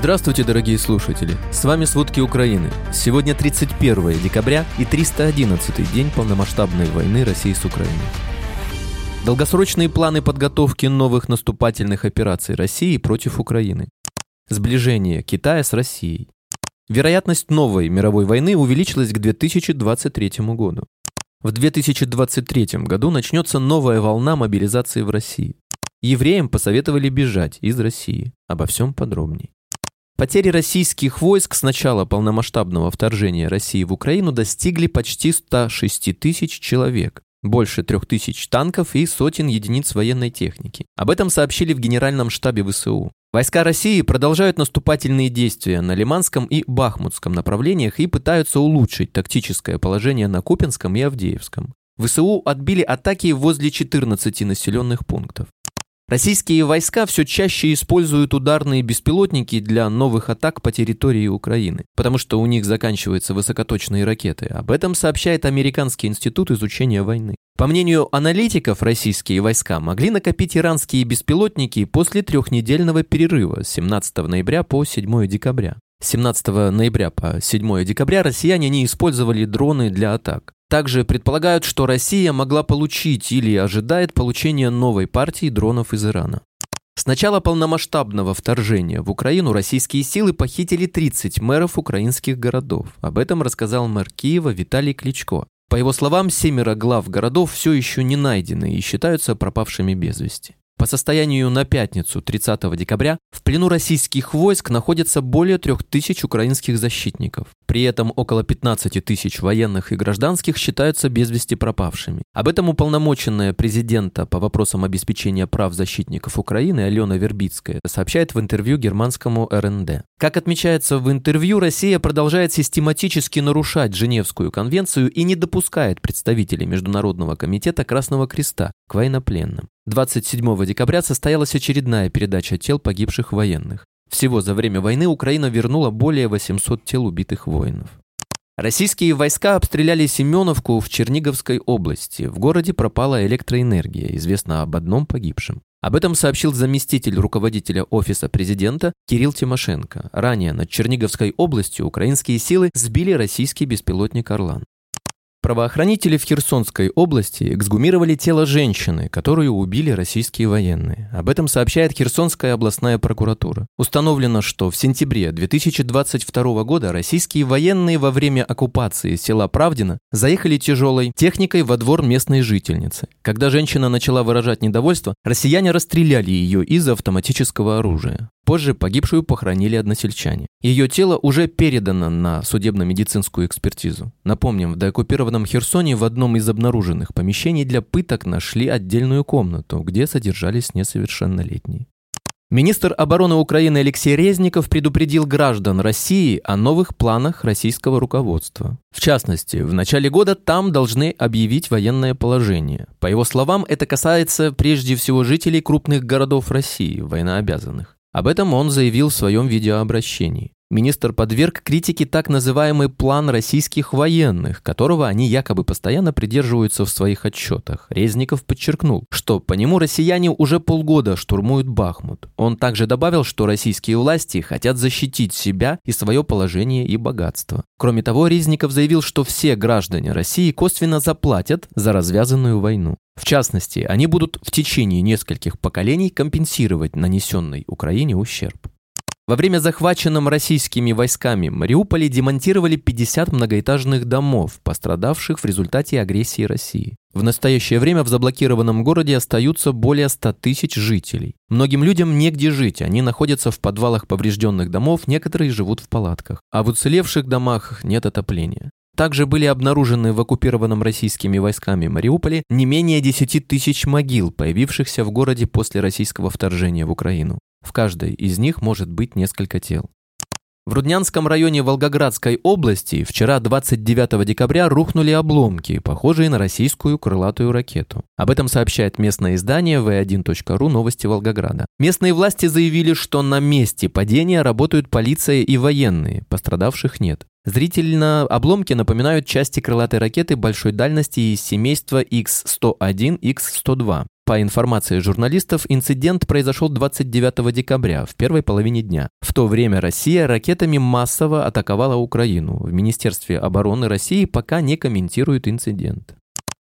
Здравствуйте, дорогие слушатели! С вами «Сводки Украины». Сегодня 31 декабря и 311 день полномасштабной войны России с Украиной. Долгосрочные планы подготовки новых наступательных операций России против Украины. Сближение Китая с Россией. Вероятность новой мировой войны увеличилась к 2023 году. В 2023 году начнется новая волна мобилизации в России. Евреям посоветовали бежать из России. Обо всем подробней. Потери российских войск с начала полномасштабного вторжения России в Украину достигли почти 106 тысяч человек, больше трех тысяч танков и сотен единиц военной техники. Об этом сообщили в Генеральном штабе ВСУ. Войска России продолжают наступательные действия на Лиманском и Бахмутском направлениях и пытаются улучшить тактическое положение на Купинском и Авдеевском. ВСУ отбили атаки возле 14 населенных пунктов. Российские войска все чаще используют ударные беспилотники для новых атак по территории Украины, потому что у них заканчиваются высокоточные ракеты. Об этом сообщает Американский институт изучения войны. По мнению аналитиков, российские войска могли накопить иранские беспилотники после трехнедельного перерыва с 17 ноября по 7 декабря. 17 ноября по 7 декабря россияне не использовали дроны для атак. Также предполагают, что Россия могла получить или ожидает получения новой партии дронов из Ирана. С начала полномасштабного вторжения в Украину российские силы похитили 30 мэров украинских городов. Об этом рассказал мэр Киева Виталий Кличко. По его словам, семеро глав городов все еще не найдены и считаются пропавшими без вести. По состоянию на пятницу 30 декабря в плену российских войск находится более 3000 украинских защитников. При этом около 15 тысяч военных и гражданских считаются без вести пропавшими. Об этом уполномоченная президента по вопросам обеспечения прав защитников Украины Алена Вербицкая сообщает в интервью германскому РНД. Как отмечается в интервью, Россия продолжает систематически нарушать Женевскую конвенцию и не допускает представителей Международного комитета Красного Креста к военнопленным. 27 декабря состоялась очередная передача тел погибших военных. Всего за время войны Украина вернула более 800 тел убитых воинов. Российские войска обстреляли Семеновку в Черниговской области. В городе пропала электроэнергия, известно об одном погибшем. Об этом сообщил заместитель руководителя Офиса президента Кирилл Тимошенко. Ранее над Черниговской областью украинские силы сбили российский беспилотник «Орлан». Правоохранители в Херсонской области эксгумировали тело женщины, которую убили российские военные. Об этом сообщает Херсонская областная прокуратура. Установлено, что в сентябре 2022 года российские военные во время оккупации села Правдина заехали тяжелой техникой во двор местной жительницы. Когда женщина начала выражать недовольство, россияне расстреляли ее из автоматического оружия. Позже погибшую похоронили односельчане. Ее тело уже передано на судебно-медицинскую экспертизу. Напомним, в деоккупированном Херсоне в одном из обнаруженных помещений для пыток нашли отдельную комнату, где содержались несовершеннолетние. Министр обороны Украины Алексей Резников предупредил граждан России о новых планах российского руководства. В частности, в начале года там должны объявить военное положение. По его словам, это касается прежде всего жителей крупных городов России, военнообязанных. Об этом он заявил в своем видеообращении. Министр подверг критике так называемый план российских военных, которого они якобы постоянно придерживаются в своих отчетах. Резников подчеркнул, что по нему россияне уже полгода штурмуют Бахмут. Он также добавил, что российские власти хотят защитить себя и свое положение и богатство. Кроме того, Резников заявил, что все граждане России косвенно заплатят за развязанную войну. В частности, они будут в течение нескольких поколений компенсировать нанесенный Украине ущерб. Во время захваченном российскими войсками Мариуполе демонтировали 50 многоэтажных домов, пострадавших в результате агрессии России. В настоящее время в заблокированном городе остаются более 100 тысяч жителей. Многим людям негде жить, они находятся в подвалах поврежденных домов, некоторые живут в палатках. А в уцелевших домах нет отопления. Также были обнаружены в оккупированном российскими войсками Мариуполе не менее 10 тысяч могил, появившихся в городе после российского вторжения в Украину. В каждой из них может быть несколько тел. В Руднянском районе Волгоградской области вчера 29 декабря рухнули обломки, похожие на российскую крылатую ракету. Об этом сообщает местное издание v1.ru «Новости Волгограда». Местные власти заявили, что на месте падения работают полиция и военные, пострадавших нет. Зрительно обломки напоминают части крылатой ракеты большой дальности из семейства X-101, X-102. По информации журналистов, инцидент произошел 29 декабря, в первой половине дня. В то время Россия ракетами массово атаковала Украину. В Министерстве обороны России пока не комментируют инцидент.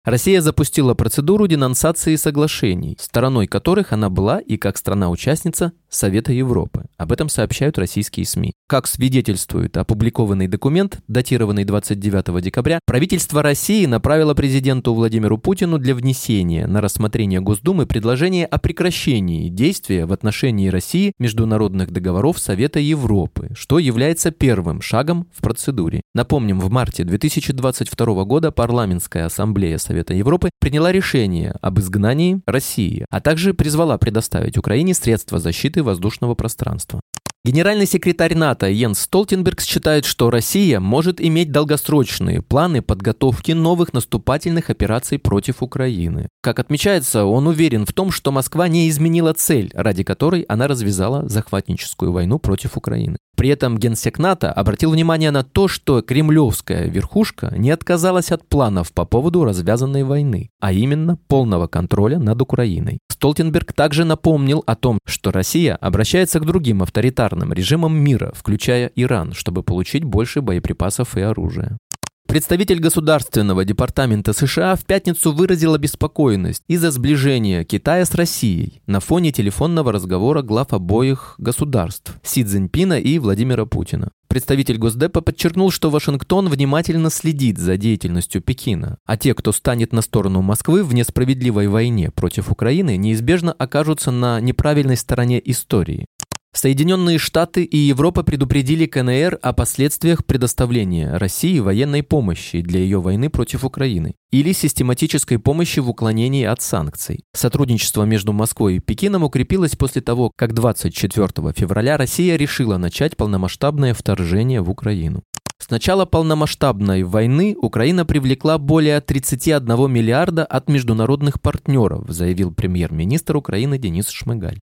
Россия запустила процедуру денонсации соглашений, стороной которых она была и как страна-участница Совета Европы. Об этом сообщают российские СМИ. Как свидетельствует опубликованный документ, датированный 29 декабря, правительство России направило президенту Владимиру Путину для внесения на рассмотрение Госдумы предложение о прекращении действия в отношении России международных договоров Совета Европы, что является первым шагом в процедуре. Напомним, в марте 2022 года парламентская ассамблея Совета Европы приняла решение об изгнании России, а также призвала предоставить Украине средства защиты воздушного пространства. Генеральный секретарь НАТО Йенс Столтенберг считает, что Россия может иметь долгосрочные планы подготовки новых наступательных операций против Украины. Как отмечается, он уверен в том, что Москва не изменила цель, ради которой она развязала захватническую войну против Украины. При этом генсек НАТО обратил внимание на то, что кремлевская верхушка не отказалась от планов по поводу развязанной войны, а именно полного контроля над Украиной. Столтенберг также напомнил о том, что Россия обращается к другим авторитарным режимам мира, включая Иран, чтобы получить больше боеприпасов и оружия. Представитель Государственного департамента США в пятницу выразил обеспокоенность из-за сближения Китая с Россией на фоне телефонного разговора глав обоих государств Си Цзиньпина и Владимира Путина. Представитель Госдепа подчеркнул, что Вашингтон внимательно следит за деятельностью Пекина, а те, кто станет на сторону Москвы в несправедливой войне против Украины, неизбежно окажутся на неправильной стороне истории. Соединенные Штаты и Европа предупредили КНР о последствиях предоставления России военной помощи для ее войны против Украины или систематической помощи в уклонении от санкций. Сотрудничество между Москвой и Пекином укрепилось после того, как 24 февраля Россия решила начать полномасштабное вторжение в Украину. С начала полномасштабной войны Украина привлекла более 31 миллиарда от международных партнеров, заявил премьер-министр Украины Денис Шмыгаль.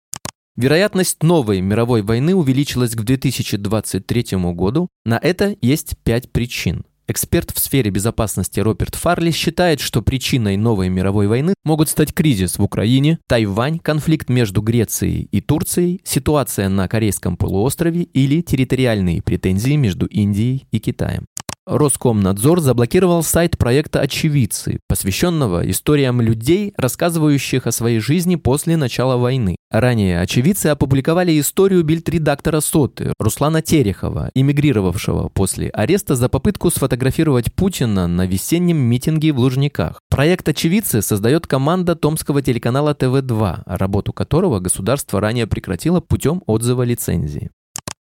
Вероятность новой мировой войны увеличилась к 2023 году. На это есть пять причин. Эксперт в сфере безопасности Роберт Фарли считает, что причиной новой мировой войны могут стать кризис в Украине, Тайвань, конфликт между Грецией и Турцией, ситуация на Корейском полуострове или территориальные претензии между Индией и Китаем. Роскомнадзор заблокировал сайт проекта «Очевидцы», посвященного историям людей, рассказывающих о своей жизни после начала войны. Ранее очевидцы опубликовали историю бильд-редактора «Соты» Руслана Терехова, эмигрировавшего после ареста за попытку сфотографировать Путина на весеннем митинге в Лужниках. Проект «Очевидцы» создает команда томского телеканала ТВ-2, работу которого государство ранее прекратило путем отзыва лицензии.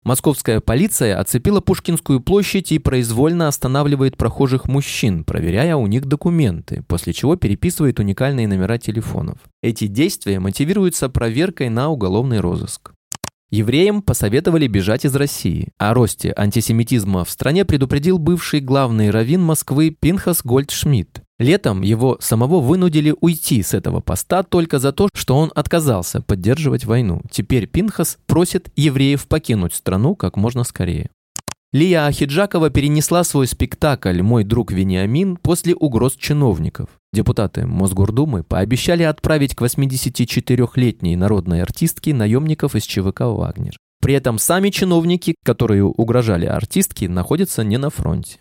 Московская полиция оцепила Пушкинскую площадь и произвольно останавливает прохожих мужчин, проверяя у них документы, после чего переписывает уникальные номера телефонов. Эти действия мотивируются проверкой на уголовный розыск. Евреям посоветовали бежать из России. О росте антисемитизма в стране предупредил бывший главный раввин Москвы Пинхас Гольдшмидт. Летом его самого вынудили уйти с этого поста только за то, что он отказался поддерживать войну. Теперь Пинхас просит евреев покинуть страну как можно скорее. Лия Ахиджакова перенесла свой спектакль «Мой друг Вениамин» после угроз чиновников. Депутаты Мосгордумы пообещали отправить к 84-летней народной артистке наемников из ЧВК «Вагнер». При этом сами чиновники, которые угрожали артистке, находятся не на фронте.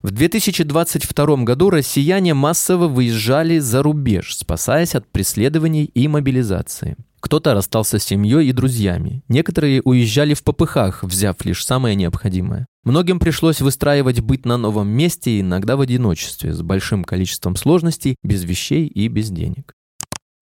В 2022 году россияне массово выезжали за рубеж, спасаясь от преследований и мобилизации. Кто-то расстался с семьей и друзьями. Некоторые уезжали в попыхах, взяв лишь самое необходимое. Многим пришлось выстраивать быт на новом месте, иногда в одиночестве, с большим количеством сложностей, без вещей и без денег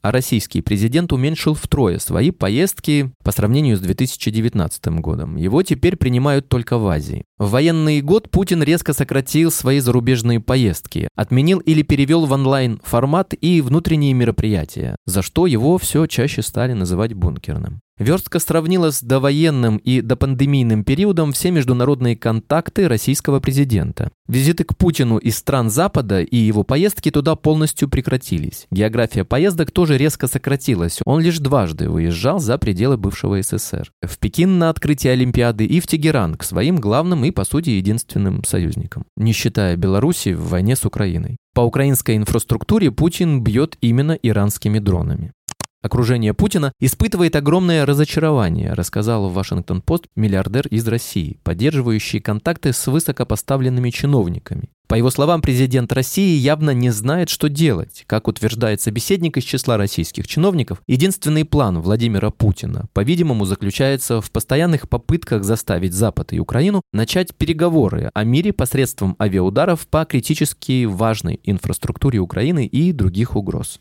а российский президент уменьшил втрое свои поездки по сравнению с 2019 годом. Его теперь принимают только в Азии. В военный год Путин резко сократил свои зарубежные поездки, отменил или перевел в онлайн формат и внутренние мероприятия, за что его все чаще стали называть бункерным. Верстка сравнила с довоенным и допандемийным периодом все международные контакты российского президента. Визиты к Путину из стран Запада и его поездки туда полностью прекратились. География поездок тоже резко сократилась. Он лишь дважды выезжал за пределы бывшего СССР. В Пекин на открытие Олимпиады и в Тегеран к своим главным и, по сути, единственным союзникам. Не считая Беларуси в войне с Украиной. По украинской инфраструктуре Путин бьет именно иранскими дронами. Окружение Путина испытывает огромное разочарование, рассказал в Вашингтон-Пост миллиардер из России, поддерживающий контакты с высокопоставленными чиновниками. По его словам, президент России явно не знает, что делать. Как утверждает собеседник из числа российских чиновников, единственный план Владимира Путина, по-видимому, заключается в постоянных попытках заставить Запад и Украину начать переговоры о мире посредством авиаударов по критически важной инфраструктуре Украины и других угроз.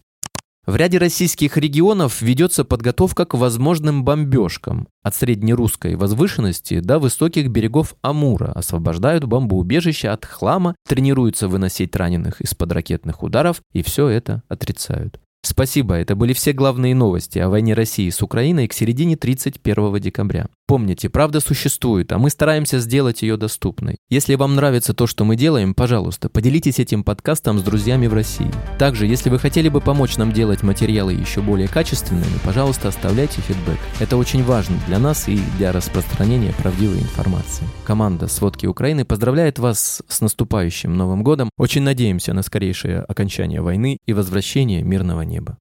В ряде российских регионов ведется подготовка к возможным бомбежкам. От среднерусской возвышенности до высоких берегов Амура освобождают бомбоубежища от хлама, тренируются выносить раненых из-под ракетных ударов и все это отрицают. Спасибо, это были все главные новости о войне России с Украиной к середине 31 декабря. Помните, правда существует, а мы стараемся сделать ее доступной. Если вам нравится то, что мы делаем, пожалуйста, поделитесь этим подкастом с друзьями в России. Также, если вы хотели бы помочь нам делать материалы еще более качественными, пожалуйста, оставляйте фидбэк. Это очень важно для нас и для распространения правдивой информации. Команда «Сводки Украины» поздравляет вас с наступающим Новым годом. Очень надеемся на скорейшее окончание войны и возвращение мирного неба.